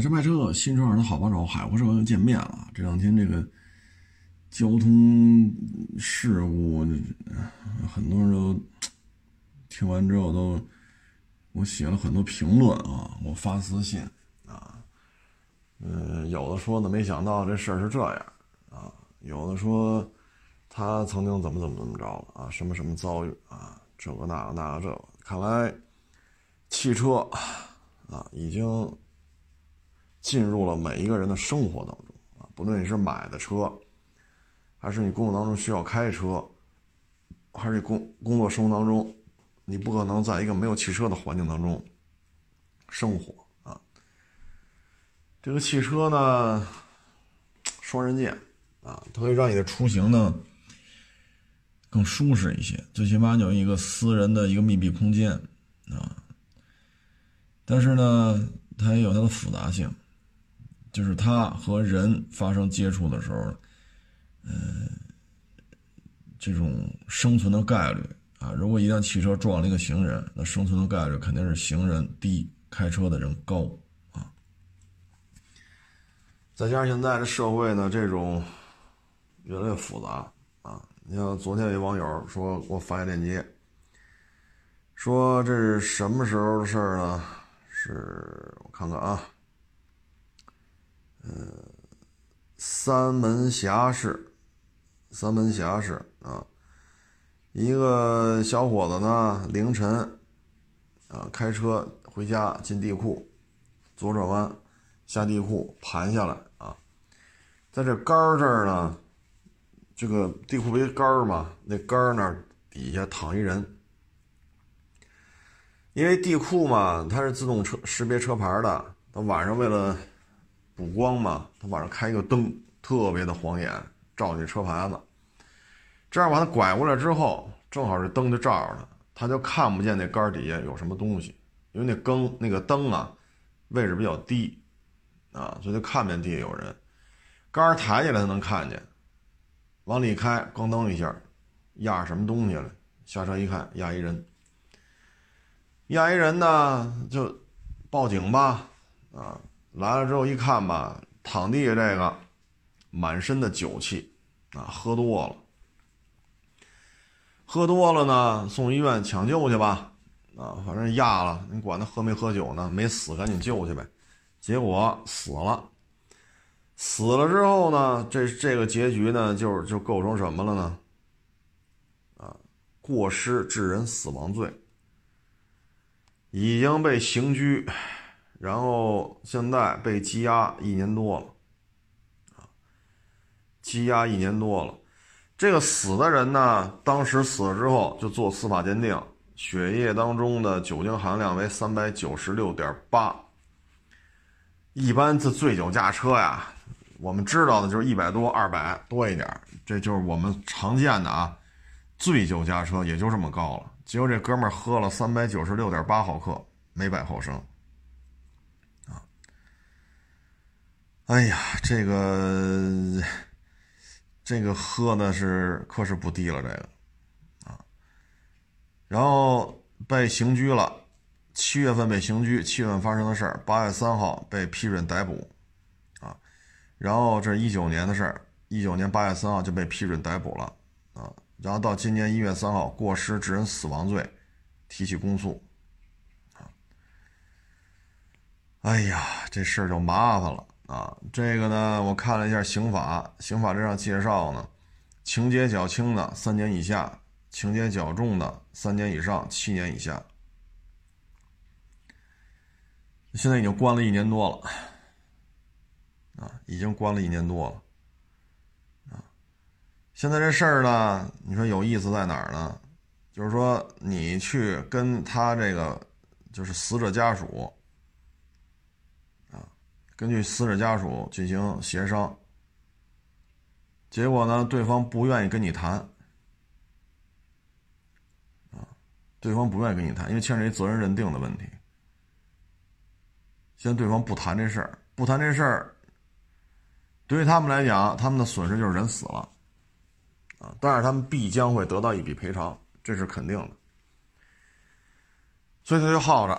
买车卖车，新车二的好帮手，海阔车又见面了。这两天这个交通事故，很多人都听完之后都，我写了很多评论啊，我发私信啊，嗯，有的说呢，没想到这事儿是这样啊，有的说他曾经怎么怎么怎么着了啊，什么什么遭遇啊，这个那个那个这个，看来汽车啊已经。进入了每一个人的生活当中啊，不论你是买的车，还是你工作当中需要开车，还是你工工作生活当中，你不可能在一个没有汽车的环境当中生活啊。这个汽车呢，双刃剑啊，它会让你的出行呢更舒适一些，最起码有一个私人的一个密闭空间啊。但是呢，它也有它的复杂性。就是他和人发生接触的时候，嗯，这种生存的概率啊，如果一辆汽车撞了一个行人，那生存的概率肯定是行人低，开车的人高啊。再加上现在的社会呢，这种越来越复杂啊。你像昨天有网友说给我发一链接，说这是什么时候的事儿呢？是我看看啊。呃，三门峡市，三门峡市啊，一个小伙子呢，凌晨啊开车回家进地库，左转弯下地库盘下来啊，在这杆儿这儿呢，这个地库不是杆儿嘛，那杆儿那儿底下躺一人，因为地库嘛，它是自动车识别车牌的，他晚上为了。补光嘛，他晚上开一个灯，特别的晃眼，照你车牌子。这样把他拐过来之后，正好是灯就照着他，他就看不见那杆底下有什么东西，因为那灯那个灯啊，位置比较低，啊，所以就看不见地下有人。杆抬起来他能看见，往里开，咣当一下，压什么东西了？下车一看，压一人。压一人呢，就报警吧，啊。来了之后一看吧，躺地下这个，满身的酒气，啊，喝多了，喝多了呢，送医院抢救去吧，啊，反正压了，你管他喝没喝酒呢，没死赶紧救去呗，结果死了，死了之后呢，这这个结局呢，就就构成什么了呢？啊，过失致人死亡罪，已经被刑拘。然后现在被羁押一年多了，啊，羁押一年多了。这个死的人呢，当时死了之后就做司法鉴定，血液当中的酒精含量为三百九十六点八。一般这醉酒驾车呀，我们知道的就是一百多、二百多一点，这就是我们常见的啊。醉酒驾车也就这么高了，结果这哥们儿喝了三百九十六点八毫克每百毫升。哎呀，这个这个喝的是可是不低了，这个。啊，然后被刑拘了，七月份被刑拘，七月份发生的事儿，八月三号被批准逮捕，啊，然后这是一九年的事儿，一九年八月三号就被批准逮捕了，啊，然后到今年一月三号过失致人死亡罪提起公诉，啊，哎呀，这事儿就麻烦了。啊，这个呢，我看了一下刑法，刑法这上介绍呢，情节较轻的三年以下，情节较重的三年以上七年以下。现在已经关了一年多了，啊，已经关了一年多了，啊，现在这事儿呢，你说有意思在哪儿呢？就是说你去跟他这个，就是死者家属。根据死者家属进行协商，结果呢，对方不愿意跟你谈，啊，对方不愿意跟你谈，因为牵扯一责任认定的问题。现在对方不谈这事儿，不谈这事儿，对于他们来讲，他们的损失就是人死了，啊，但是他们必将会得到一笔赔偿，这是肯定的。所以他就耗着，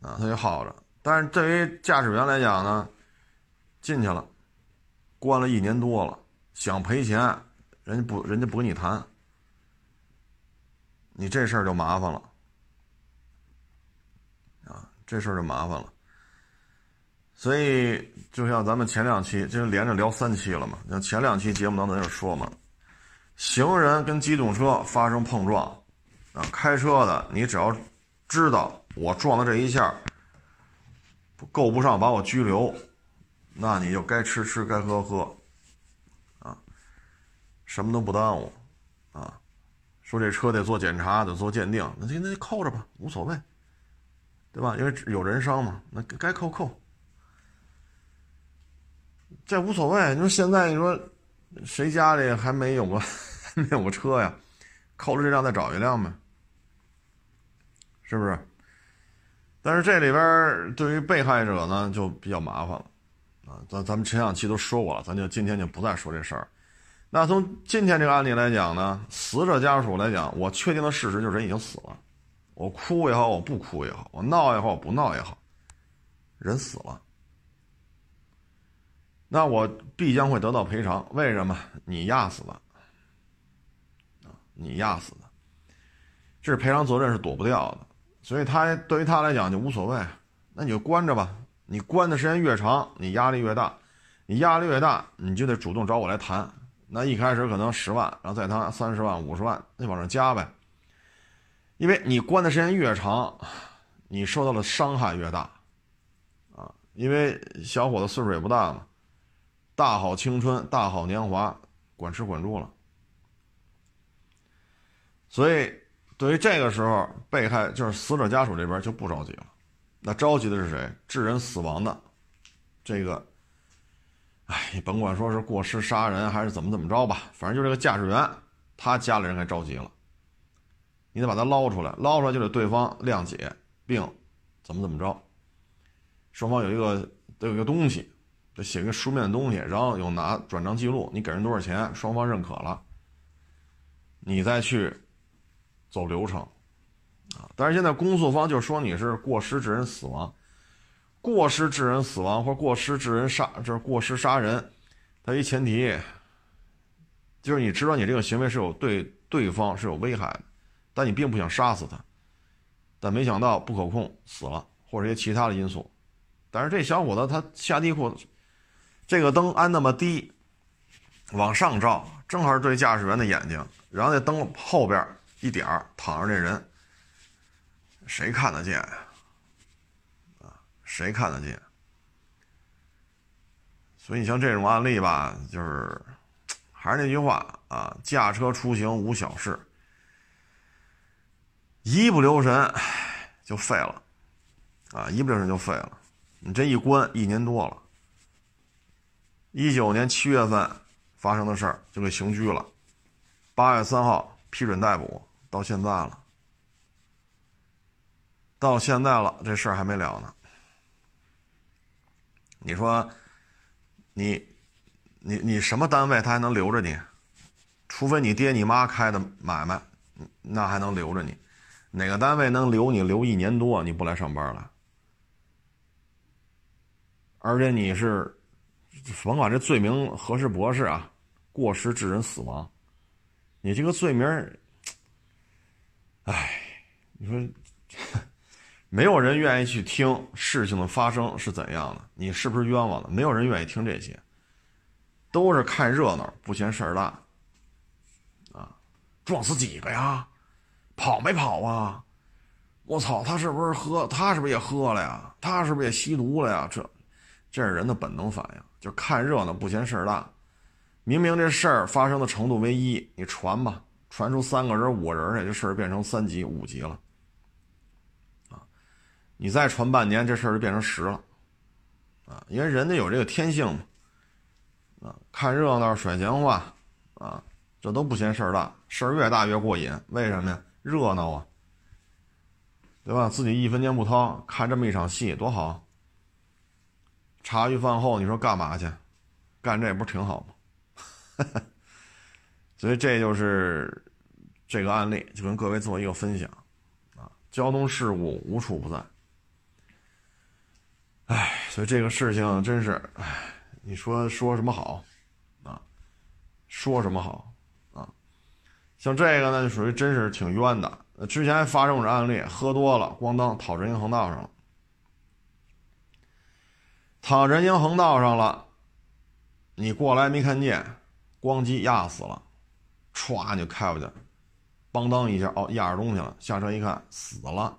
啊，他就耗着。但是对于驾驶员来讲呢，进去了，关了一年多了，想赔钱，人家不，人家不跟你谈，你这事儿就麻烦了，啊，这事儿就麻烦了。所以，就像咱们前两期，就连着聊三期了嘛。像前两期节目当中就说嘛，行人跟机动车发生碰撞，啊，开车的你只要知道我撞的这一下够不上把我拘留，那你就该吃吃，该喝喝，啊，什么都不耽误，啊，说这车得做检查，得做鉴定，那就那扣着吧，无所谓，对吧？因为有人伤嘛，那该扣扣。这无所谓，你说现在你说，谁家里还没有个 没有个车呀？扣了这辆再找一辆呗，是不是？但是这里边对于被害者呢就比较麻烦了啊。咱咱们前两期都说过了，咱就今天就不再说这事儿。那从今天这个案例来讲呢，死者家属来讲，我确定的事实就是人已经死了。我哭也好，我不哭也好，我闹也好，我不闹也好，人死了。那我必将会得到赔偿，为什么？你压死的，啊，你压死的，这是赔偿责任是躲不掉的，所以他对于他来讲就无所谓，那你就关着吧，你关的时间越长，你压力越大，你压力越大，你就得主动找我来谈，那一开始可能十万，然后再谈三十万、五十万，那往上加呗，因为你关的时间越长，你受到的伤害越大，啊，因为小伙子岁数也不大嘛。大好青春，大好年华，管吃管住了。所以，对于这个时候，被害就是死者家属这边就不着急了。那着急的是谁？致人死亡的这个，哎，甭管说是过失杀人还是怎么怎么着吧，反正就这个驾驶员，他家里人该着急了。你得把他捞出来，捞出来就得对方谅解，并怎么怎么着，双方有一个得有一个东西。得写个书面的东西，然后有拿转账记录，你给人多少钱，双方认可了，你再去走流程啊。但是现在公诉方就说你是过失致人死亡，过失致人死亡或过失致人杀，这是过失杀人，它一前提就是你知道你这个行为是有对对方是有危害的，但你并不想杀死他，但没想到不可控死了，或者一些其他的因素。但是这小伙子他下地库。这个灯安那么低，往上照，正好是对驾驶员的眼睛。然后那灯后边一点儿躺着这人，谁看得见？啊，谁看得见？所以你像这种案例吧，就是 还是那句话啊，驾车出行无小事，一不留神就废了，啊，一不留神就废了。你这一关一年多了。一九年七月份发生的事儿就给刑拘了，八月三号批准逮捕，到现在了，到现在了，这事儿还没了呢。你说，你，你你什么单位他还能留着你？除非你爹你妈开的买卖，那还能留着你。哪个单位能留你留一年多？你不来上班了，而且你是。甭管这罪名合适不合适啊，过失致人死亡，你这个罪名，哎，你说，没有人愿意去听事情的发生是怎样的，你是不是冤枉的？没有人愿意听这些，都是看热闹，不嫌事儿大。啊，撞死几个呀？跑没跑啊？我操，他是不是喝？他是不是也喝了呀？他是不是也吸毒了呀？这，这是人的本能反应。就看热闹不嫌事儿大，明明这事儿发生的程度为一，你传吧，传出三个人、五个人来，这事儿变成三级、五级了，啊，你再传半年，这事儿就变成十了，啊，因为人家有这个天性嘛，啊，看热闹、甩闲话，啊，这都不嫌事儿大，事儿越大越过瘾，为什么呀？热闹啊，对吧？自己一分钱不掏，看这么一场戏多好。茶余饭后，你说干嘛去？干这不是挺好吗？所以这就是这个案例，就跟各位做一个分享啊。交通事故无处不在，哎，所以这个事情真是，哎，你说说什么好啊？说什么好啊？像这个呢，就属于真是挺冤的。之前还发生过案例，喝多了，咣当躺人行横道上了，躺人行横道上了，你过来没看见，咣叽压死了，歘就开过去，邦当一下，哦，压着东西了，下车一看死了。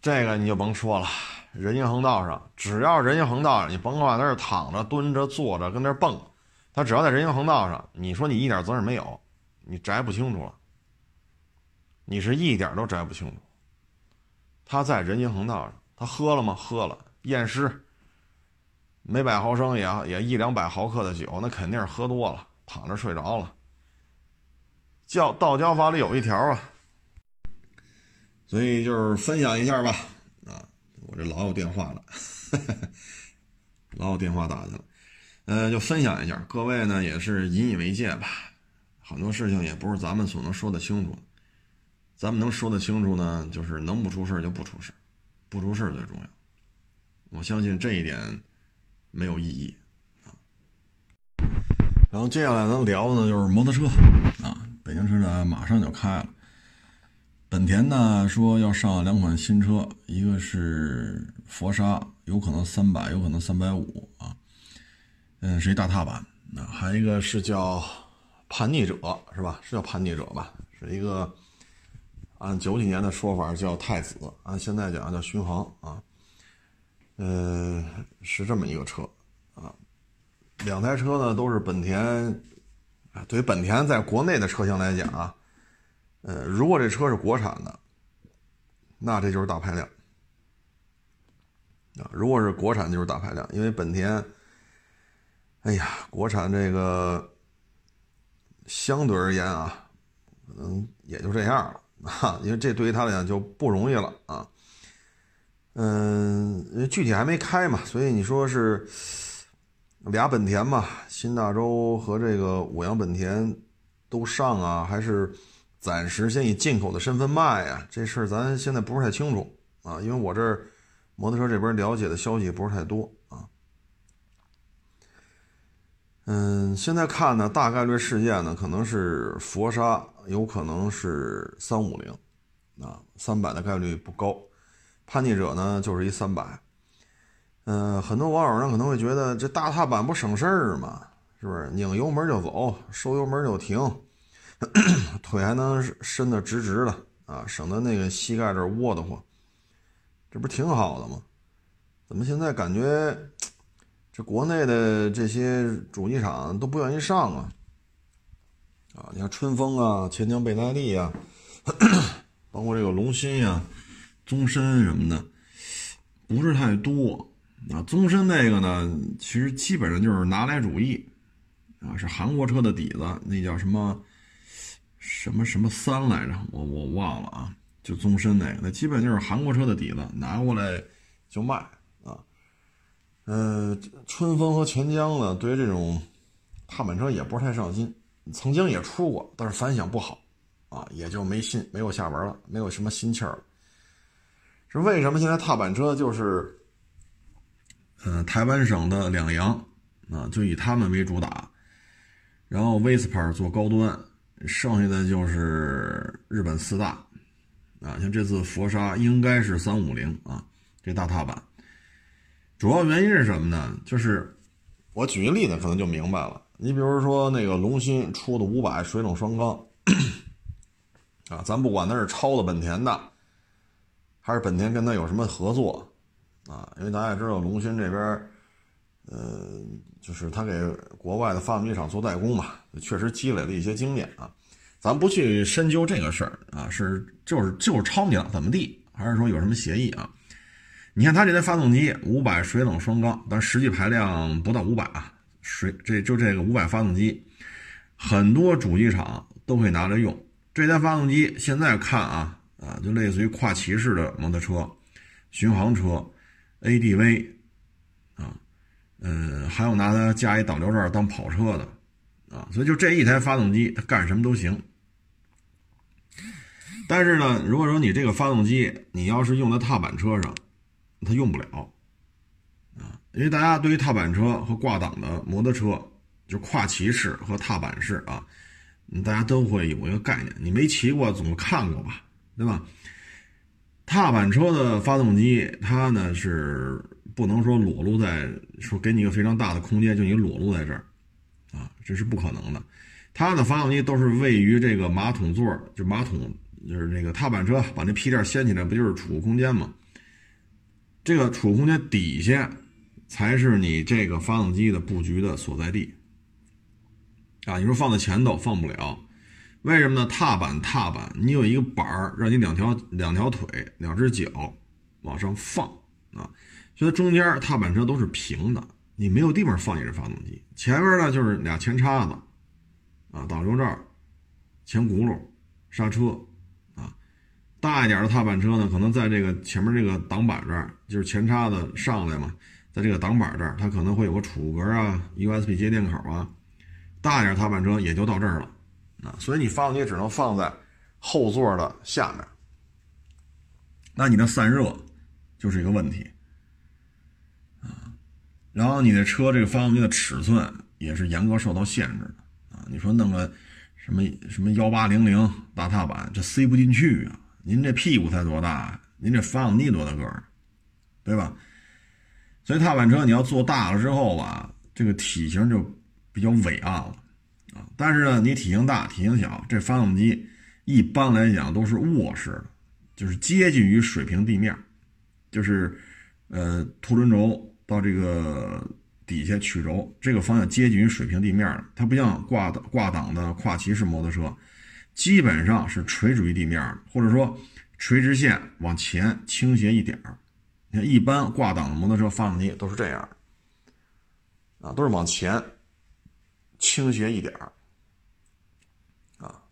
这个你就甭说了，人行横道上，只要人行横道上，你甭管在那躺着、蹲着、坐着，跟那蹦，他只要在人行横道上，你说你一点责任没有，你摘不清楚了。你是一点都摘不清楚。他在人行横道上，他喝了吗？喝了，验尸，每百毫升也也一两百毫克的酒，那肯定是喝多了，躺着睡着了。教道教法里有一条啊。所以就是分享一下吧，啊，我这老有电话了，老有电话打去了，呃，就分享一下，各位呢也是引以为戒吧，很多事情也不是咱们所能说得清楚，咱们能说得清楚呢，就是能不出事就不出事，不出事最重要，我相信这一点没有意义啊。然后接下来咱聊的呢就是摩托车啊，北京车展马上就开了。本田呢说要上两款新车，一个是佛沙，有可能三百，有可能三百五啊，嗯，是一大踏板。那还一个是叫叛逆者，是吧？是叫叛逆者吧？是一个按九几年的说法叫太子，按现在讲叫巡航啊。嗯，是这么一个车啊。两台车呢都是本田，对于本田在国内的车型来讲啊。呃，如果这车是国产的，那这就是大排量啊。如果是国产，就是大排量，因为本田，哎呀，国产这个相对而言啊，可能也就这样了啊。因为这对于他来讲就不容易了啊。嗯，具体还没开嘛，所以你说是俩本田嘛，新大洲和这个五羊本田都上啊，还是？暂时先以进口的身份卖呀，这事儿咱现在不是太清楚啊，因为我这儿摩托车这边了解的消息不是太多啊。嗯，现在看呢，大概率事件呢可能是佛沙，有可能是三五零，啊，三百的概率不高。叛逆者呢就是一三百，嗯，很多网友呢可能会觉得这大踏板不省事儿吗？是不是拧油门就走，收油门就停？腿还能伸得直直的啊，省得那个膝盖这窝得慌，这不挺好的吗？怎么现在感觉这国内的这些主机厂都不愿意上啊？啊，你看春风啊、钱江贝耐力啊，包括这个龙芯呀、宗申什么的，不是太多啊。宗申那个呢，其实基本上就是拿来主义啊，是韩国车的底子，那叫什么？什么什么三来着？我我忘了啊，就宗申那个，那基本就是韩国车的底子，拿过来就卖啊。呃，春风和钱江呢，对于这种踏板车也不是太上心，曾经也出过，但是反响不好啊，也就没新没有下文了，没有什么心气儿了。为什么现在踏板车就是，嗯，台湾省的两洋啊，就以他们为主打，然后 Vespa 做高端。剩下的就是日本四大，啊，像这次佛沙应该是三五零啊，这大踏板。主要原因是什么呢？就是我举个例子，可能就明白了。你比如说那个龙芯出的五百水冷双缸，啊，咱不管它是抄的本田的，还是本田跟他有什么合作，啊，因为大家也知道龙芯这边，呃。就是他给国外的发动机厂做代工嘛，确实积累了一些经验啊。咱不去深究这个事儿啊，是就是就是抄你了怎么地，还是说有什么协议啊？你看他这台发动机五百水冷双缸，但实际排量不到五百啊，水这就这个五百发动机，很多主机厂都可以拿来用。这台发动机现在看啊啊，就类似于跨骑式的摩托车、巡航车、ADV 啊。嗯，还有拿它加一导流罩当跑车的，啊，所以就这一台发动机，它干什么都行。但是呢，如果说你这个发动机，你要是用在踏板车上，它用不了啊，因为大家对于踏板车和挂档的摩托车，就跨骑式和踏板式啊，大家都会有一个概念，你没骑过总看过吧，对吧？踏板车的发动机，它呢是不能说裸露在说给你一个非常大的空间，就你裸露在这儿啊，这是不可能的。它的发动机都是位于这个马桶座，就马桶就是那个踏板车把那屁垫掀起来，不就是储物空间吗？这个储物空间底下才是你这个发动机的布局的所在地啊！你说放在前头放不了，为什么呢？踏板踏板，你有一个板儿，让你两条两条腿、两只脚往上放啊，所以中间踏板车都是平的，你没有地方放你这发动机。前面呢就是俩前叉子。啊，挡油罩、前轱辘、刹车，啊，大一点的踏板车呢，可能在这个前面这个挡板这儿，就是前叉子上来嘛，在这个挡板这儿，它可能会有个储物格啊、USB 接电口啊。大一点踏板车也就到这儿了，啊，所以你发动机只能放在后座的下面，那你的散热就是一个问题，啊，然后你的车这个发动机的尺寸也是严格受到限制的啊。你说弄个什么什么幺八零零大踏板，这塞不进去啊！您这屁股才多大？您这发动机多大个儿，对吧？所以踏板车你要做大了之后吧，这个体型就比较伟岸了但是呢，你体型大体型小，这发动机一般来讲都是卧式的，就是接近于水平地面，就是呃凸轮轴到这个。底下曲轴这个方向接近于水平地面，它不像挂档挂档的跨骑式摩托车，基本上是垂直于地面的，或者说垂直线往前倾斜一点儿。你看，一般挂档的摩托车发动机都是这样，啊，都是往前倾斜一点儿，啊，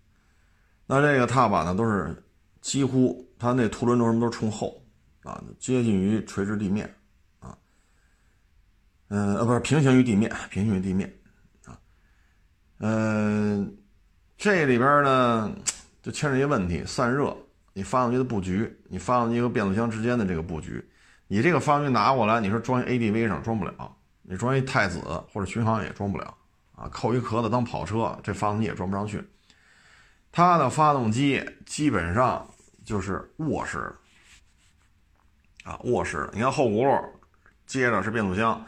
那这个踏板呢，都是几乎它那凸轮轴什么都是冲后，啊，接近于垂直地面。啊嗯呃不是平行于地面，平行于地面，啊，嗯，这里边呢就牵扯一个问题，散热，你发动机的布局，你发动机和变速箱之间的这个布局，你这个发动机拿过来，你说装 ADV 上装不了，你装一太子或者巡航也装不了，啊，扣一壳子当跑车，这发动机也装不上去。它的发动机基本上就是卧式的，啊，卧式的，你看后轱辘接着是变速箱。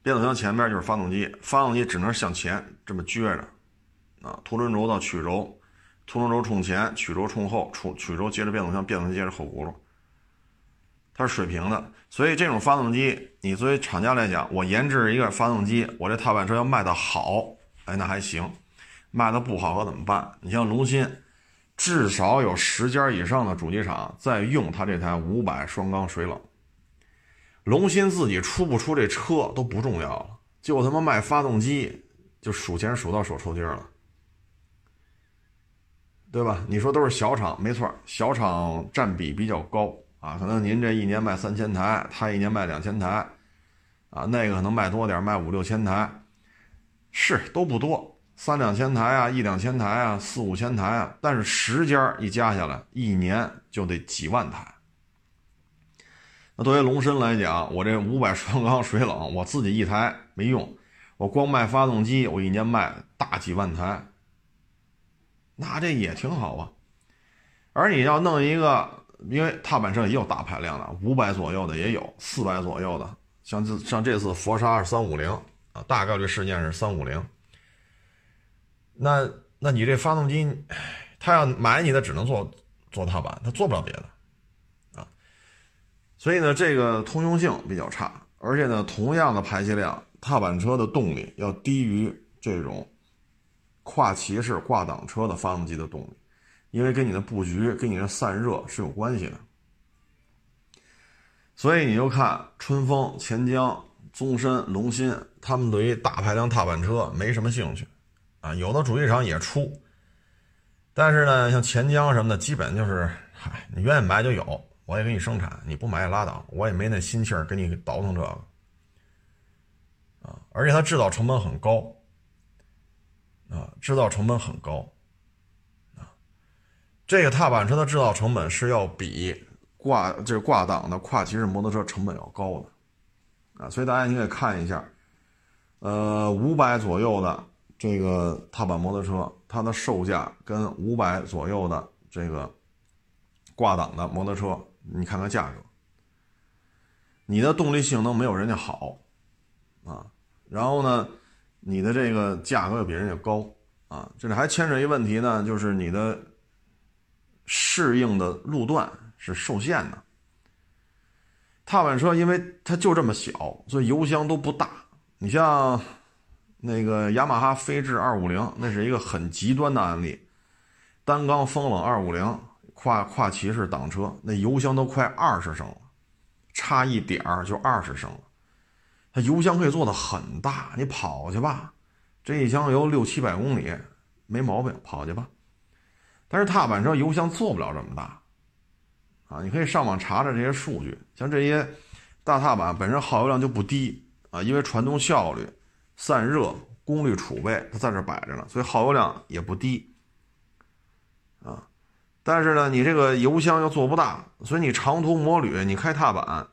变速箱前面就是发动机，发动机只能向前这么撅着，啊，凸轮轴到曲轴，凸轮轴冲前，曲轴冲后，冲曲轴接着变速箱，变速箱接着后轱辘，它是水平的。所以这种发动机，你作为厂家来讲，我研制一个发动机，我这踏板车要卖的好，哎，那还行；卖的不好可怎么办？你像龙鑫，至少有十家以上的主机厂在用它这台五百双缸水冷。龙鑫自己出不出这车都不重要了，就他妈卖发动机，就数钱数到手抽筋了，对吧？你说都是小厂，没错，小厂占比比较高啊。可能您这一年卖三千台，他一年卖两千台，啊，那个可能卖多点，卖五六千台，是都不多，三两千台啊，一两千台啊，四五千台啊。但是十家一加下来，一年就得几万台。那作为龙身来讲，我这五百双缸水冷，我自己一台没用，我光卖发动机，我一年卖大几万台，那这也挺好啊。而你要弄一个，因为踏板车也有大排量的，五百左右的也有，四百左右的，像这像这次佛沙二三五零啊，大概率事件是三五零。那那你这发动机，他要买你的只能做做踏板，他做不了别的啊。所以呢，这个通用性比较差，而且呢，同样的排气量，踏板车的动力要低于这种跨骑式挂挡车的发动机的动力，因为跟你的布局、跟你的散热是有关系的。所以你就看春风、钱江、宗申、龙鑫，他们对于大排量踏板车没什么兴趣，啊，有的主机厂也出，但是呢，像钱江什么的，基本就是，嗨，你愿意买就有。我也给你生产，你不买拉倒，我也没那心气儿给你倒腾这个，啊，而且它制造成本很高，啊，制造成本很高，这个踏板车的制造成本是要比挂这挂档的跨骑式摩托车成本要高的，啊，所以大家你可以看一下，呃，五百左右的这个踏板摩托车，它的售价跟五百左右的这个挂档的摩托车，你看看价格，你的动力性能没有人家好，啊，然后呢，你的这个价格又比人家高，啊，这里还牵扯一问题呢，就是你的适应的路段。是受限的。踏板车因为它就这么小，所以油箱都不大。你像那个雅马哈飞智二五零，那是一个很极端的案例。单缸风冷二五零跨跨骑式挡车，那油箱都快二十升了，差一点儿就二十升了。它油箱可以做的很大，你跑去吧，这一箱油六七百公里没毛病，跑去吧。但是踏板车油箱做不了这么大。啊，你可以上网查查这些数据，像这些大踏板本身耗油量就不低啊，因为传动效率、散热、功率储备它在这摆着呢，所以耗油量也不低啊。但是呢，你这个油箱又做不大，所以你长途摩旅你开踏板，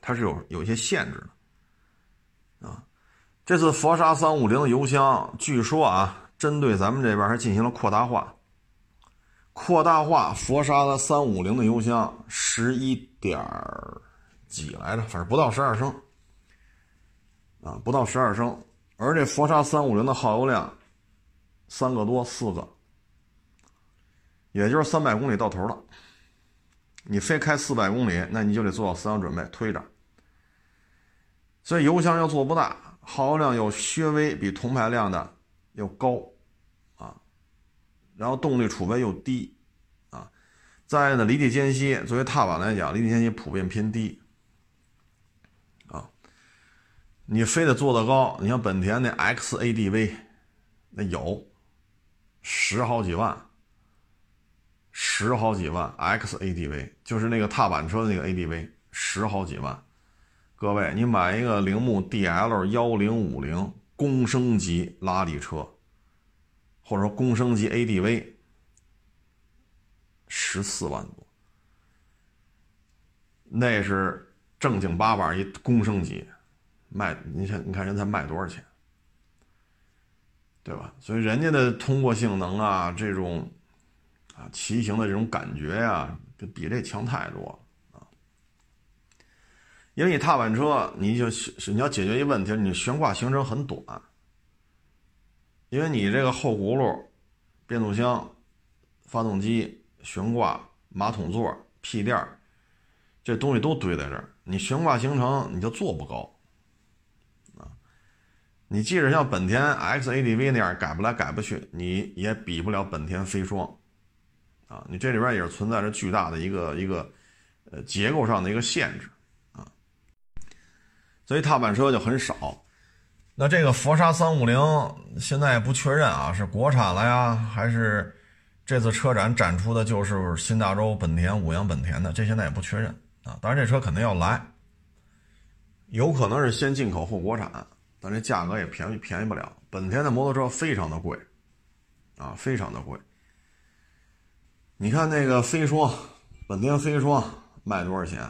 它是有有一些限制的啊。这次佛沙三五零的油箱，据说啊，针对咱们这边还进行了扩大化。扩大化佛沙的三五零的油箱，十一点几来着，反正不到十二升，啊，不到十二升。而这佛沙三五零的耗油量，三个多四个，也就是三百公里到头了。你非开四百公里，那你就得做好思想准备，推着。所以油箱要做不大，耗油量又稍微比同排量的要高。然后动力储备又低，啊，再呢离地间隙，作为踏板来讲，离地间隙普遍偏低，啊，你非得做得高，你像本田那 XADV，那有十好几万，十好几万 XADV 就是那个踏板车的那个 ADV，十好几万，各位，你买一个铃木 DL 幺零五零公升级拉力车。或者说，公升级 ADV 十四万多，那是正经八百一公升级卖，你看，你看人才卖多少钱，对吧？所以人家的通过性能啊，这种啊骑行的这种感觉呀，比这强太多了啊。因为你踏板车，你就是你要解决一个问题，你悬挂行程很短。因为你这个后轱辘、变速箱、发动机、悬挂、马桶座、屁垫这东西都堆在这儿，你悬挂行程你就做不高啊。你即使像本田 XADV 那样改不来改不去，你也比不了本田飞霜啊。你这里边也是存在着巨大的一个一个呃结构上的一个限制啊，所以踏板车就很少。那这个佛沙三五零现在也不确认啊，是国产了呀，还是这次车展展出的就是新大洲本田、五羊本田的？这现在也不确认啊。当然，这车肯定要来，有可能是先进口后国产，但这价格也便宜便宜不了。本田的摩托车非常的贵啊，非常的贵。你看那个飞霜，本田飞霜卖多少钱？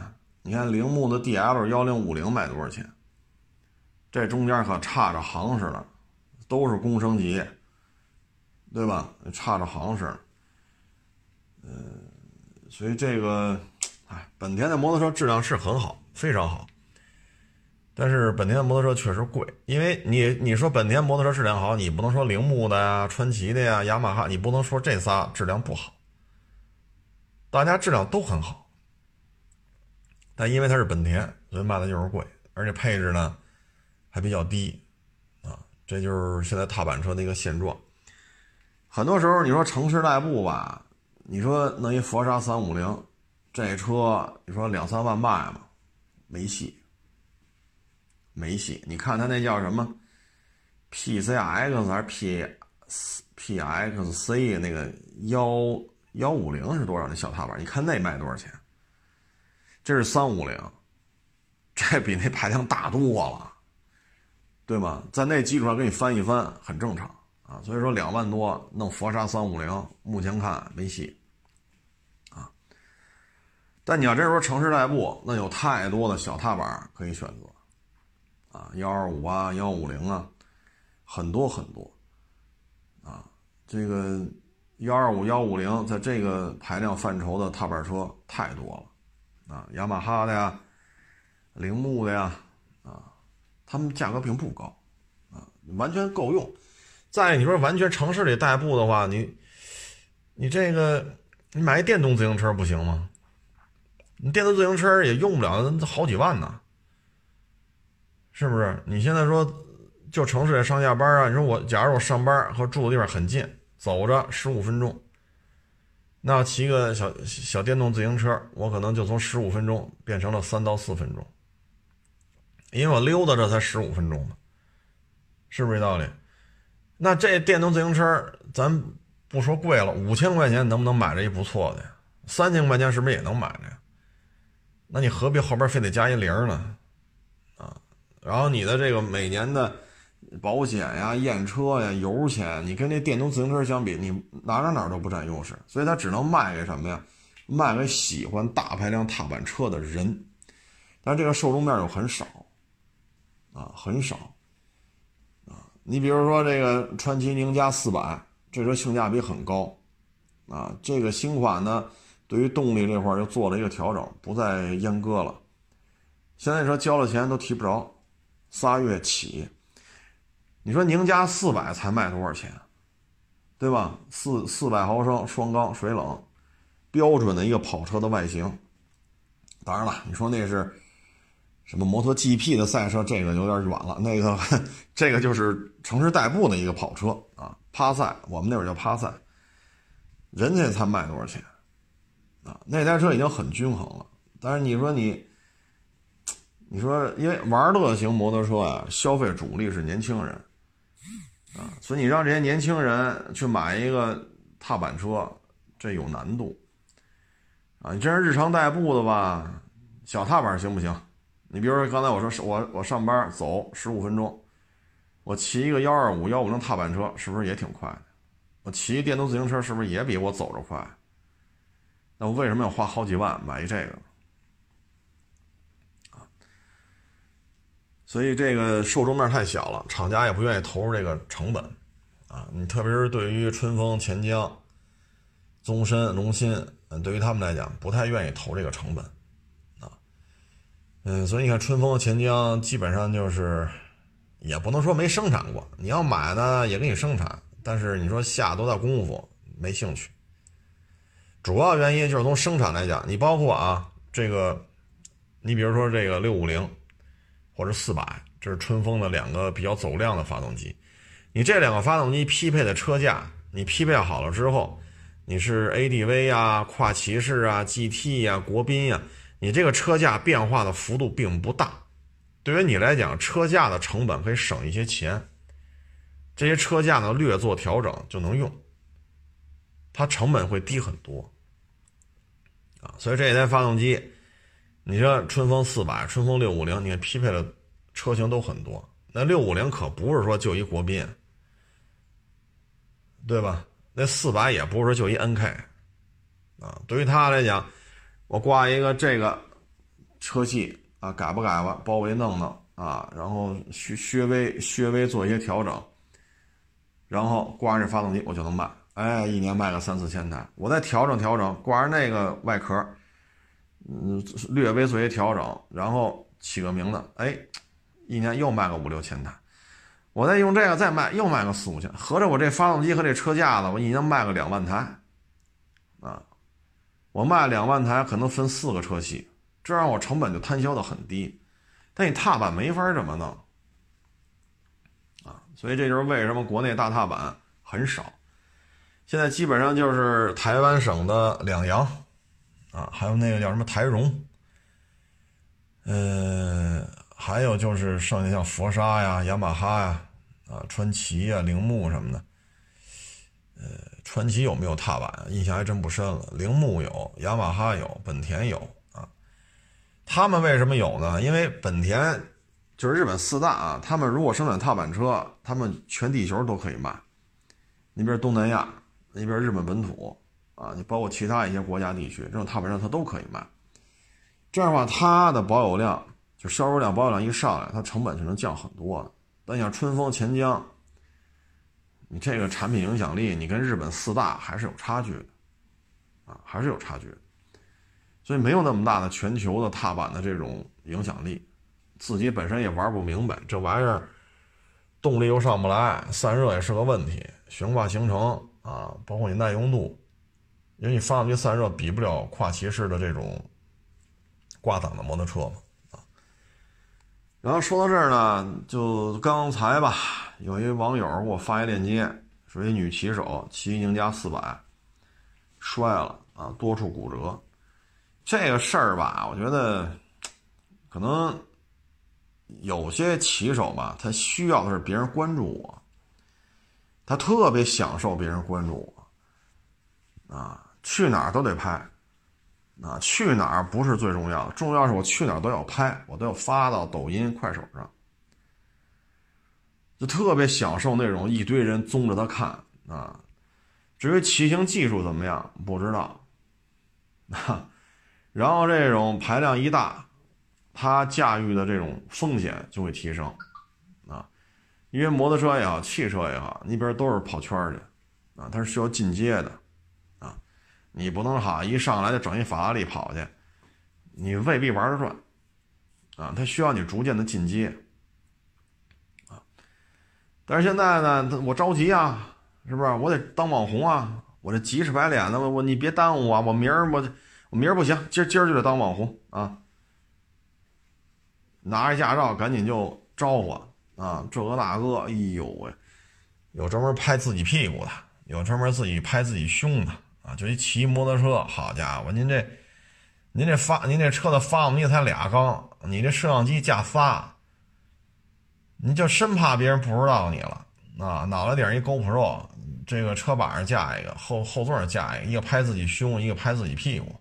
你看铃木的 DL 幺零五零卖多少钱？这中间可差着行似的，都是工升级，对吧？差着行似的，嗯，所以这个，哎，本田的摩托车质量是很好，非常好。但是本田的摩托车确实贵，因为你你说本田摩托车质量好，你不能说铃木的呀、川崎的呀、雅马哈，你不能说这仨质量不好，大家质量都很好。但因为它是本田，所以卖的就是贵，而且配置呢。还比较低，啊，这就是现在踏板车的一个现状。很多时候你说城市代步吧，你说弄一佛沙三五零，这车你说两三万卖吗？没戏，没戏。你看它那叫什么？PCX 还是 P PXC 那个幺幺五零是多少？那小踏板，你看那卖多少钱？这是三五零，这比那排量大多了。对吗？在那基础上给你翻一翻，很正常啊。所以说两万多弄佛沙三五零，目前看没戏啊。但你要真说城市代步，那有太多的小踏板可以选择，啊，幺二五啊，幺五零啊，很多很多，啊，这个幺二五、幺五零在这个排量范畴的踏板车太多了，啊，雅马哈的呀，铃木的呀，他们价格并不高，啊，完全够用。再你说完全城市里代步的话，你，你这个你买一电动自行车不行吗？你电动自行车也用不了好几万呢，是不是？你现在说就城市里上下班啊？你说我假如我上班和住的地方很近，走着十五分钟，那骑个小小电动自行车，我可能就从十五分钟变成了三到四分钟，因为我溜达这才十五分钟嘛，是不是这道理？那这电动自行车咱不说贵了，五千块钱能不能买着一不错的呀？三千块钱是不是也能买着呀？那你何必后边非得加一零呢？啊，然后你的这个每年的保险呀、验车呀、油钱，你跟这电动自行车相比，你哪哪哪都不占优势，所以它只能卖给什么呀？卖给喜欢大排量踏板车的人，但这个受众面又很少，啊，很少，啊，你比如说这个川崎宁家四百，这车性价比很高，啊，这个新款呢。对于动力这块又做了一个调整，不再阉割了。现在说交了钱都提不着，仨月起。你说宁家四百才卖多少钱？对吧？四四百毫升双缸水冷，标准的一个跑车的外形。当然了，你说那是什么摩托 GP 的赛车，这个有点远了。那个这个就是城市代步的一个跑车啊，趴赛，我们那会儿叫趴赛。人家才卖多少钱？啊，那台车已经很均衡了，但是你说你，你说因为玩乐型摩托车啊，消费主力是年轻人，啊，所以你让这些年轻人去买一个踏板车，这有难度，啊，你这是日常代步的吧，小踏板行不行？你比如说刚才我说我我上班走十五分钟，我骑一个幺二五幺五零踏板车是不是也挺快的？我骑电动自行车是不是也比我走着快？那我为什么要花好几万买一这个啊？所以这个受众面太小了，厂家也不愿意投入这个成本啊。你特别是对于春风、钱江、宗申、龙鑫，嗯，对于他们来讲，不太愿意投这个成本。嗯，所以你看，春风、钱江基本上就是也不能说没生产过，你要买呢也给你生产，但是你说下多大功夫，没兴趣。主要原因就是从生产来讲，你包括啊，这个，你比如说这个六五零或者四百，这是春风的两个比较走量的发动机。你这两个发动机匹配的车架，你匹配好了之后，你是 ADV 啊、跨骑士啊、GT 呀、国宾呀，你这个车架变化的幅度并不大。对于你来讲，车架的成本可以省一些钱，这些车架呢略做调整就能用。它成本会低很多，啊，所以这一台发动机，你说春风四百、春风六五零，你看匹配的车型都很多。那六五零可不是说就一国宾，对吧？那四百也不是说就一 NK，啊，对于他来讲，我挂一个这个车系啊，改不改吧，包围弄弄啊，然后削削微削微做一些调整，然后挂上这发动机，我就能卖。哎，一年卖个三四千台，我再调整调整，挂上那个外壳，嗯，略微做一些调整，然后起个名字，哎，一年又卖个五六千台，我再用这个再卖，又卖个四五千，合着我这发动机和这车架子，我一年卖个两万台，啊，我卖两万台，可能分四个车系，这样我成本就摊销的很低，但你踏板没法这么弄，啊，所以这就是为什么国内大踏板很少。现在基本上就是台湾省的两洋，啊，还有那个叫什么台荣，呃，还有就是剩下像佛沙呀、雅马哈呀、啊川崎呀、铃木什么的，呃，川崎有没有踏板？印象还真不深了。铃木有，雅马哈有，本田有啊。他们为什么有呢？因为本田就是日本四大啊，他们如果生产踏板车，他们全地球都可以卖。你比如东南亚。那边日本本土啊，你包括其他一些国家地区，这种踏板车它都可以卖，这样的话，它的保有量就销售量、保有量一上来，它成本就能降很多。但像春风、钱江，你这个产品影响力，你跟日本四大还是有差距的，啊，还是有差距的。所以没有那么大的全球的踏板的这种影响力，自己本身也玩不明白这玩意儿，动力又上不来，散热也是个问题，悬挂行程啊，包括你耐用度，因为你发动机散热比不了跨骑式的这种挂档的摩托车嘛，然后说到这儿呢，就刚才吧，有一网友给我发一链接，说一女骑手骑宁家四百摔了啊，多处骨折。这个事儿吧，我觉得可能有些骑手吧，他需要的是别人关注我，他特别享受别人关注我，啊，去哪儿都得拍，啊，去哪儿不是最重要的，重要是我去哪儿都要拍，我都要发到抖音、快手上，就特别享受那种一堆人综着他看啊。至于骑行技术怎么样，不知道，啊。然后这种排量一大，它驾驭的这种风险就会提升，啊，因为摩托车也好，汽车也好，那边都是跑圈的，啊，它是需要进阶的，你不能哈一上来就整一法拉利跑去，你未必玩得转，啊，它需要你逐渐的进阶，啊，但是现在呢，我着急啊，是不是？我得当网红啊，我这急赤白脸的，我我你别耽误我，我明儿我。我明儿不行，今儿今儿就得当网红啊！拿着驾照赶紧就招呼啊！这个那个，哎呦喂，有专门拍自己屁股的，有专门自己拍自己胸的啊！就一骑摩托车，好家伙，您这您这发您这车的发动机才俩缸，你这摄像机架仨，你就生怕别人不知道你了啊！脑袋顶一 GoPro，这个车把上架一个，后后座上架一个，一个拍自己胸，一个拍自己屁股。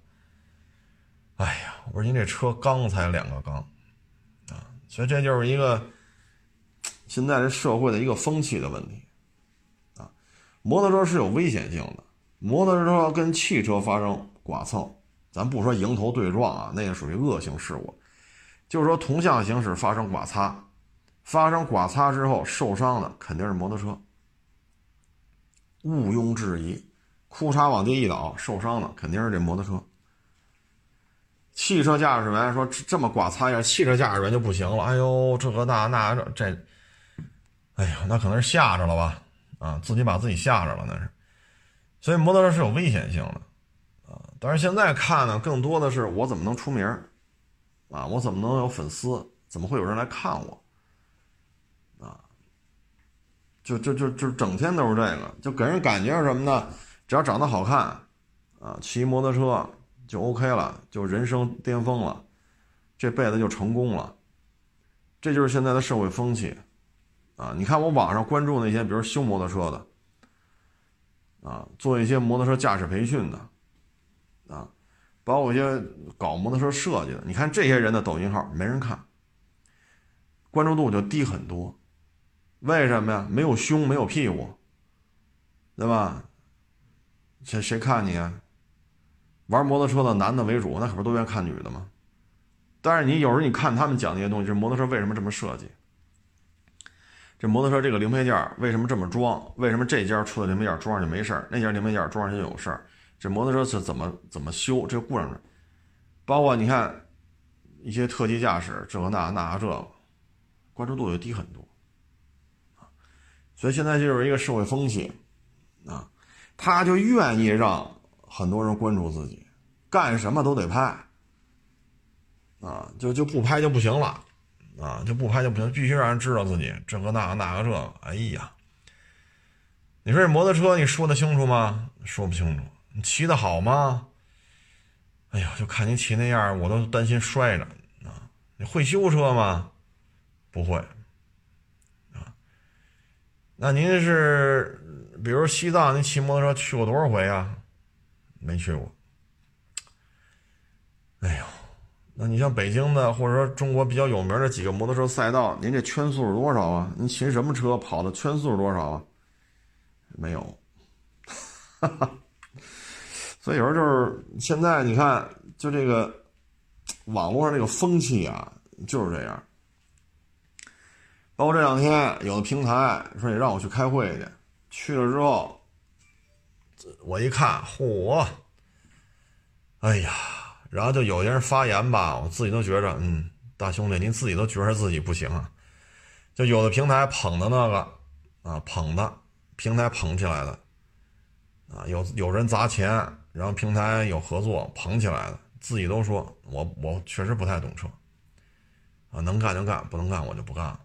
哎呀，我说您这车缸才两个缸，啊，所以这就是一个现在这社会的一个风气的问题，啊，摩托车是有危险性的，摩托车跟汽车发生剐蹭，咱不说迎头对撞啊，那个属于恶性事故，就是说同向行驶发生剐擦，发生剐擦之后受伤的肯定是摩托车，毋庸置疑，裤衩往地一倒受伤的肯定是这摩托车。汽车驾驶员说：“这么刮擦一下，汽车驾驶员就不行了。哎呦，这个那那这，哎呀，那可能是吓着了吧？啊，自己把自己吓着了那是。所以摩托车是有危险性的啊。但是现在看呢，更多的是我怎么能出名啊？我怎么能有粉丝？怎么会有人来看我？啊，就就就就整天都是这个，就给人感觉是什么呢？只要长得好看啊，骑摩托车。”就 OK 了，就人生巅峰了，这辈子就成功了，这就是现在的社会风气，啊！你看我网上关注那些，比如修摩托车的，啊，做一些摩托车驾驶培训的，啊，包括一些搞摩托车设计的，你看这些人的抖音号没人看，关注度就低很多，为什么呀？没有胸，没有屁股，对吧？谁谁看你啊？玩摩托车的男的为主，那可不都愿看女的吗？但是你有时候你看他们讲那些东西，就是摩托车为什么这么设计？这摩托车这个零配件为什么这么装？为什么这家出的零配件装上就没事，那家零配件装上就有事？这摩托车是怎么怎么修？这故障，包括你看一些特技驾驶，这个那那这个，关注度就低很多所以现在就是一个社会风气啊，他就愿意让。很多人关注自己，干什么都得拍，啊，就就不拍就不行了，啊，就不拍就不行，必须让人知道自己这个那个那个这个，哎呀，你说这摩托车你说得清楚吗？说不清楚。你骑得好吗？哎呀，就看你骑那样，我都担心摔着啊。你会修车吗？不会，啊，那您是比如西藏，您骑摩托车去过多少回啊？没去过，哎呦，那你像北京的，或者说中国比较有名的几个摩托车赛道，您这圈速是多少啊？您骑什么车跑的圈速是多少啊？没有，哈哈。所以有时候就是现在你看，就这个网络上这个风气啊就是这样。包括这两天有的平台说也让我去开会去，去了之后，我一看，嚯，哎呀，然后就有些人发言吧，我自己都觉着，嗯，大兄弟，您自己都觉着自己不行啊。就有的平台捧的那个啊，捧的平台捧起来的啊，有有人砸钱，然后平台有合作捧起来的，自己都说我我确实不太懂车啊，能干就干，不能干我就不干了。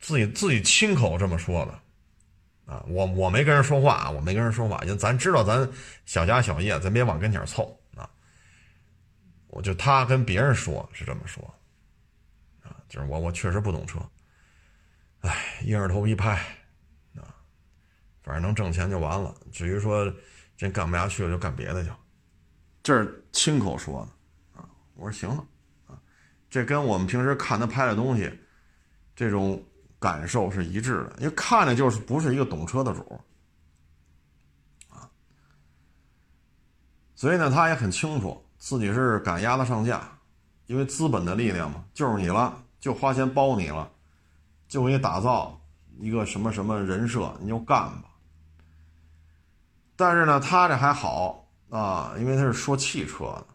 自己自己亲口这么说的，啊，我我没跟人说话，我没跟人说话，因为咱知道咱小家小业，咱别往跟前凑。我就他跟别人说是这么说，啊，就是我我确实不懂车，哎，硬着头皮拍，啊，反正能挣钱就完了。至于说真干不下去了，就干别的去。这是亲口说的，啊，我说行了，啊，这跟我们平时看他拍的东西，这种。感受是一致的，因为看着就是不是一个懂车的主啊，所以呢，他也很清楚自己是赶鸭子上架，因为资本的力量嘛，就是你了，就花钱包你了，就给你打造一个什么什么人设，你就干吧。但是呢，他这还好啊，因为他是说汽车的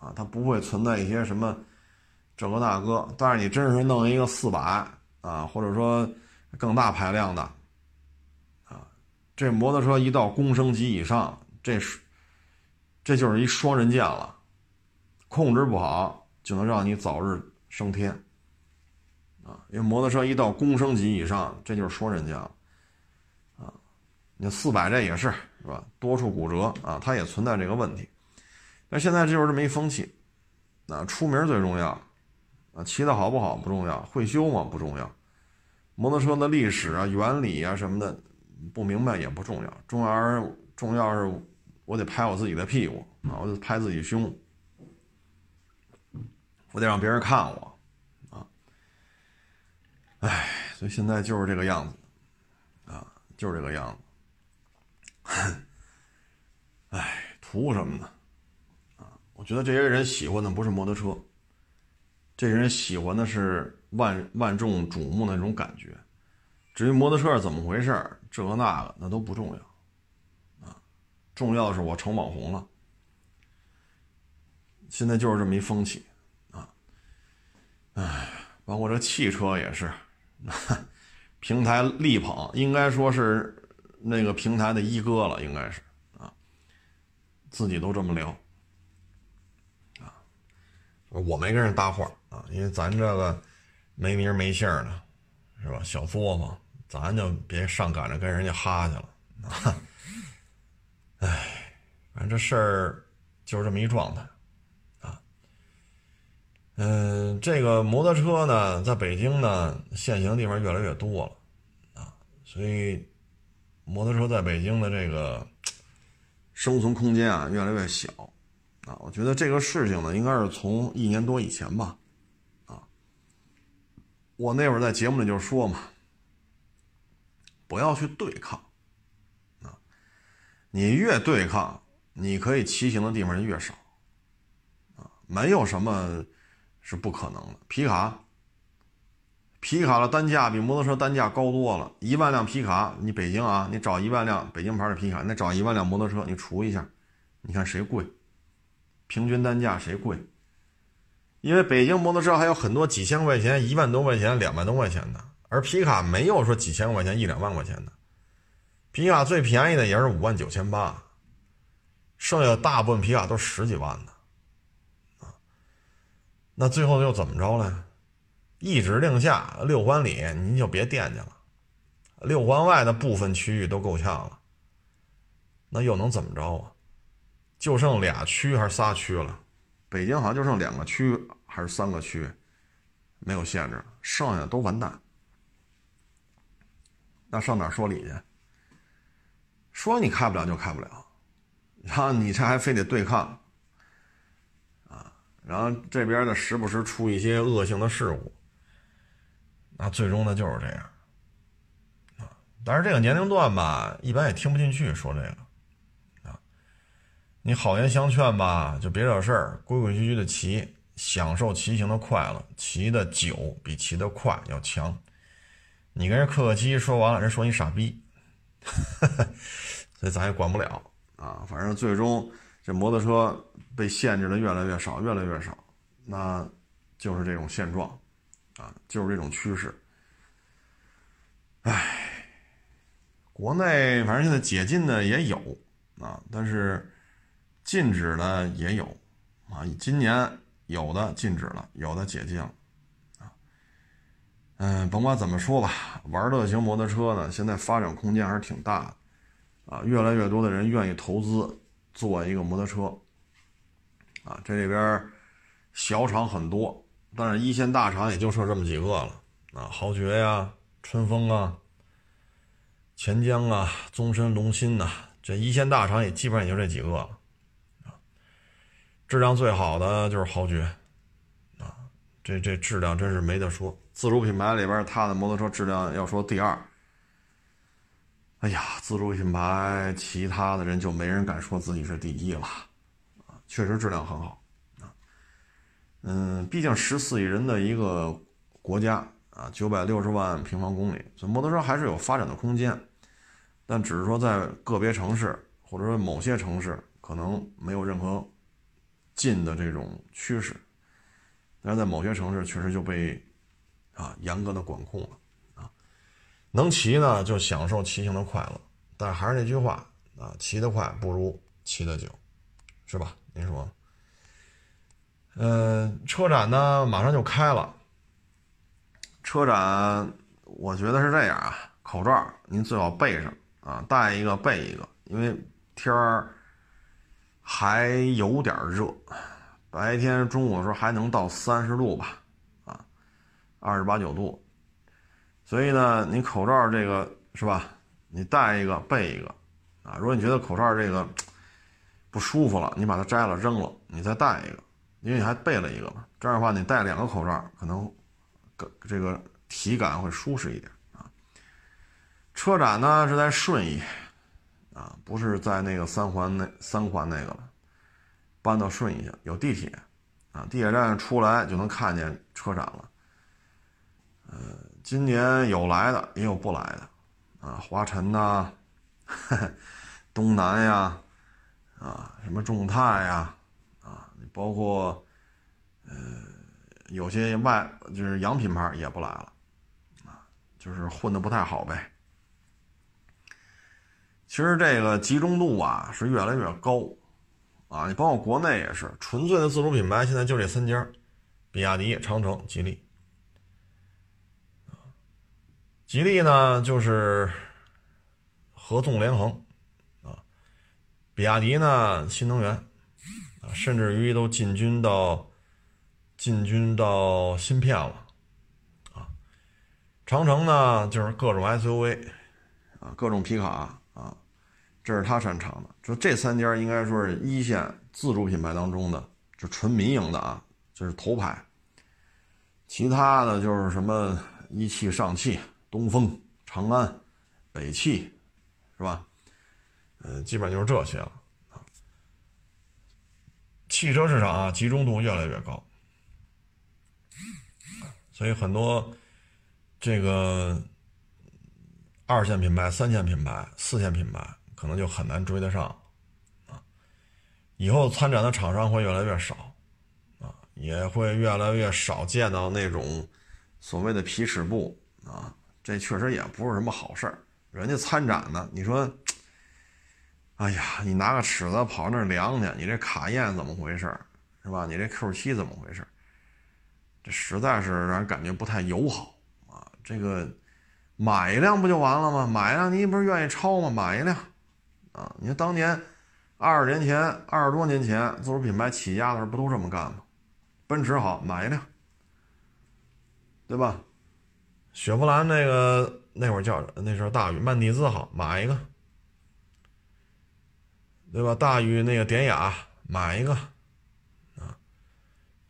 啊，他不会存在一些什么这个那个。但是你真是弄一个四百。啊，或者说更大排量的，啊，这摩托车一到公升级以上，这是这就是一双刃剑了，控制不好就能让你早日升天，啊，因为摩托车一到公升级以上，这就是双刃剑了，啊，你四百这也是是吧？多处骨折啊，它也存在这个问题，但现在就是这么一风气，啊，出名最重要。啊，骑的好不好不重要，会修吗？不重要，摩托车的历史啊、原理啊什么的不明白也不重要，重要是重要是，我得拍我自己的屁股啊，我得拍自己胸，我得让别人看我啊，哎，所以现在就是这个样子啊，就是这个样子，哎，图什么呢？啊，我觉得这些人喜欢的不是摩托车。这些人喜欢的是万万众瞩目的那种感觉，至于摩托车是怎么回事这个那个那都不重要，重要的是我成网红了。现在就是这么一风气，啊，哎，包括这汽车也是，平台力捧，应该说是那个平台的一哥了，应该是啊，自己都这么聊，啊，我没跟人搭话。啊，因为咱这个没名没姓的，是吧？小作坊，咱就别上赶着跟人家哈去了啊！哎，反正这事儿就是这么一状态啊。嗯，这个摩托车呢，在北京呢，限行的地方越来越多了啊，所以摩托车在北京的这个生存空间啊，越来越小啊。我觉得这个事情呢，应该是从一年多以前吧。啊我那会儿在节目里就说嘛，不要去对抗，你越对抗，你可以骑行的地方就越少，啊，没有什么是不可能的。皮卡，皮卡的单价比摩托车单价高多了，一万辆皮卡，你北京啊，你找一万辆北京牌的皮卡，那找一万辆摩托车，你除一下，你看谁贵？平均单价谁贵？因为北京摩托车还有很多几千块钱、一万多块钱、两万多块钱的，而皮卡没有说几千块钱、一两万块钱的。皮卡最便宜的也是五万九千八，剩下大部分皮卡都十几万的，啊，那最后又怎么着呢？一指令下，六环里您就别惦记了，六环外的部分区域都够呛了，那又能怎么着啊？就剩俩区还是仨区了？北京好像就剩两个区还是三个区，没有限制，剩下的都完蛋。那上哪说理去？说你开不了就开不了，然后你这还非得对抗，啊，然后这边呢时不时出一些恶性的事故，那最终呢就是这样，啊，但是这个年龄段吧，一般也听不进去说这个。啊你好言相劝吧，就别惹事儿，规规矩矩的骑，享受骑行的快乐，骑的久比骑的快要强。你跟人客客气气说完了，人说你傻逼，所以咱也管不了啊。反正最终这摩托车被限制的越来越少，越来越少，那就是这种现状啊，就是这种趋势。唉，国内反正现在解禁的也有啊，但是。禁止的也有，啊，今年有的禁止了，有的解禁了，嗯，甭管怎么说吧，玩乐型摩托车呢，现在发展空间还是挺大的，啊，越来越多的人愿意投资做一个摩托车，啊，这里边小厂很多，但是一线大厂也就剩这么几个了，啊，豪爵呀、春风啊、钱江啊、宗申、龙鑫呐，这一线大厂也基本上也就这几个了。啊质量最好的就是豪爵，啊，这这质量真是没得说。自主品牌里边，它的摩托车质量要说第二。哎呀，自主品牌其他的人就没人敢说自己是第一了，啊，确实质量很好，啊，嗯，毕竟十四亿人的一个国家啊，九百六十万平方公里，所以摩托车还是有发展的空间，但只是说在个别城市或者说某些城市可能没有任何。进的这种趋势，但是在某些城市确实就被啊严格的管控了啊。能骑呢就享受骑行的快乐，但还是那句话啊，骑得快不如骑得久，是吧？您说？嗯，车展呢马上就开了。车展我觉得是这样啊，口罩您最好备上啊，戴一个备一个，因为天儿。还有点热，白天中午的时候还能到三十度吧，二十八九度。所以呢，你口罩这个是吧？你戴一个备一个，啊，如果你觉得口罩这个不舒服了，你把它摘了扔了，你再戴一个，因为你还备了一个嘛。这样的话，你戴两个口罩，可能这个体感会舒适一点啊。车展呢是在顺义。啊，不是在那个三环那三环那个了，搬到顺义去，有地铁，啊，地铁站出来就能看见车展了。呃，今年有来的，也有不来的，啊，华晨呐，东南呀，啊，什么众泰呀，啊，包括呃，有些外就是洋品牌也不来了，啊，就是混的不太好呗。其实这个集中度啊是越来越高，啊，你包括国内也是，纯粹的自主品牌现在就这三家，比亚迪、长城、吉利。吉利呢就是合纵连横，啊，比亚迪呢新能源，啊，甚至于都进军到进军到芯片了，啊，长城呢就是各种 SUV，啊，各种皮卡。啊这是他擅长的，就这三家应该说是一线自主品牌当中的，就纯民营的啊，就是头牌。其他的就是什么一汽、上汽、东风、长安、北汽，是吧？呃，基本就是这些了啊。汽车市场啊，集中度越来越高，所以很多这个二线品牌、三线品牌、四线品牌。可能就很难追得上，啊，以后参展的厂商会越来越少，啊，也会越来越少见到那种所谓的皮尺布，啊，这确实也不是什么好事儿。人家参展呢，你说，哎呀，你拿个尺子跑那儿量去，你这卡宴怎么回事儿是吧？你这 Q 七怎么回事儿这实在是让人感觉不太友好啊。这个买一辆不就完了吗？买一辆你不是愿意超吗？买一辆。啊，你看当年二十年前、二十多年前，自主品牌起家的时候不都这么干吗？奔驰好，买一辆，对吧？雪佛兰那个那会儿叫那时候大宇曼蒂兹好，买一个，对吧？大宇那个典雅买一个，啊，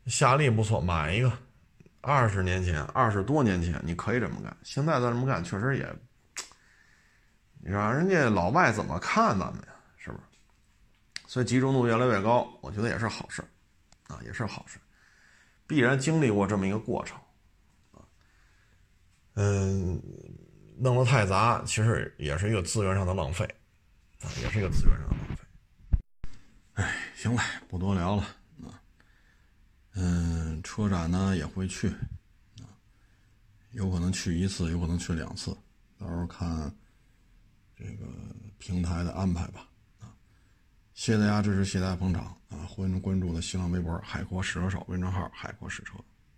夏利不错，买一个。二十年前、二十多年前你可以这么干，现在再这么干，确实也。你说人家老外怎么看咱们呀？是不是？所以集中度越来越高，我觉得也是好事啊，也是好事必然经历过这么一个过程，嗯，弄得太杂，其实也是一个资源上的浪费，啊，也是一个资源上的浪费。哎，行了，不多聊了啊，嗯，车展呢也会去，有可能去一次，有可能去两次，到时候看这个平台的安排吧。谢谢大家支持，谢谢大家捧场啊！欢迎关注的新浪微博“海阔试车手”微信号“海阔试车”。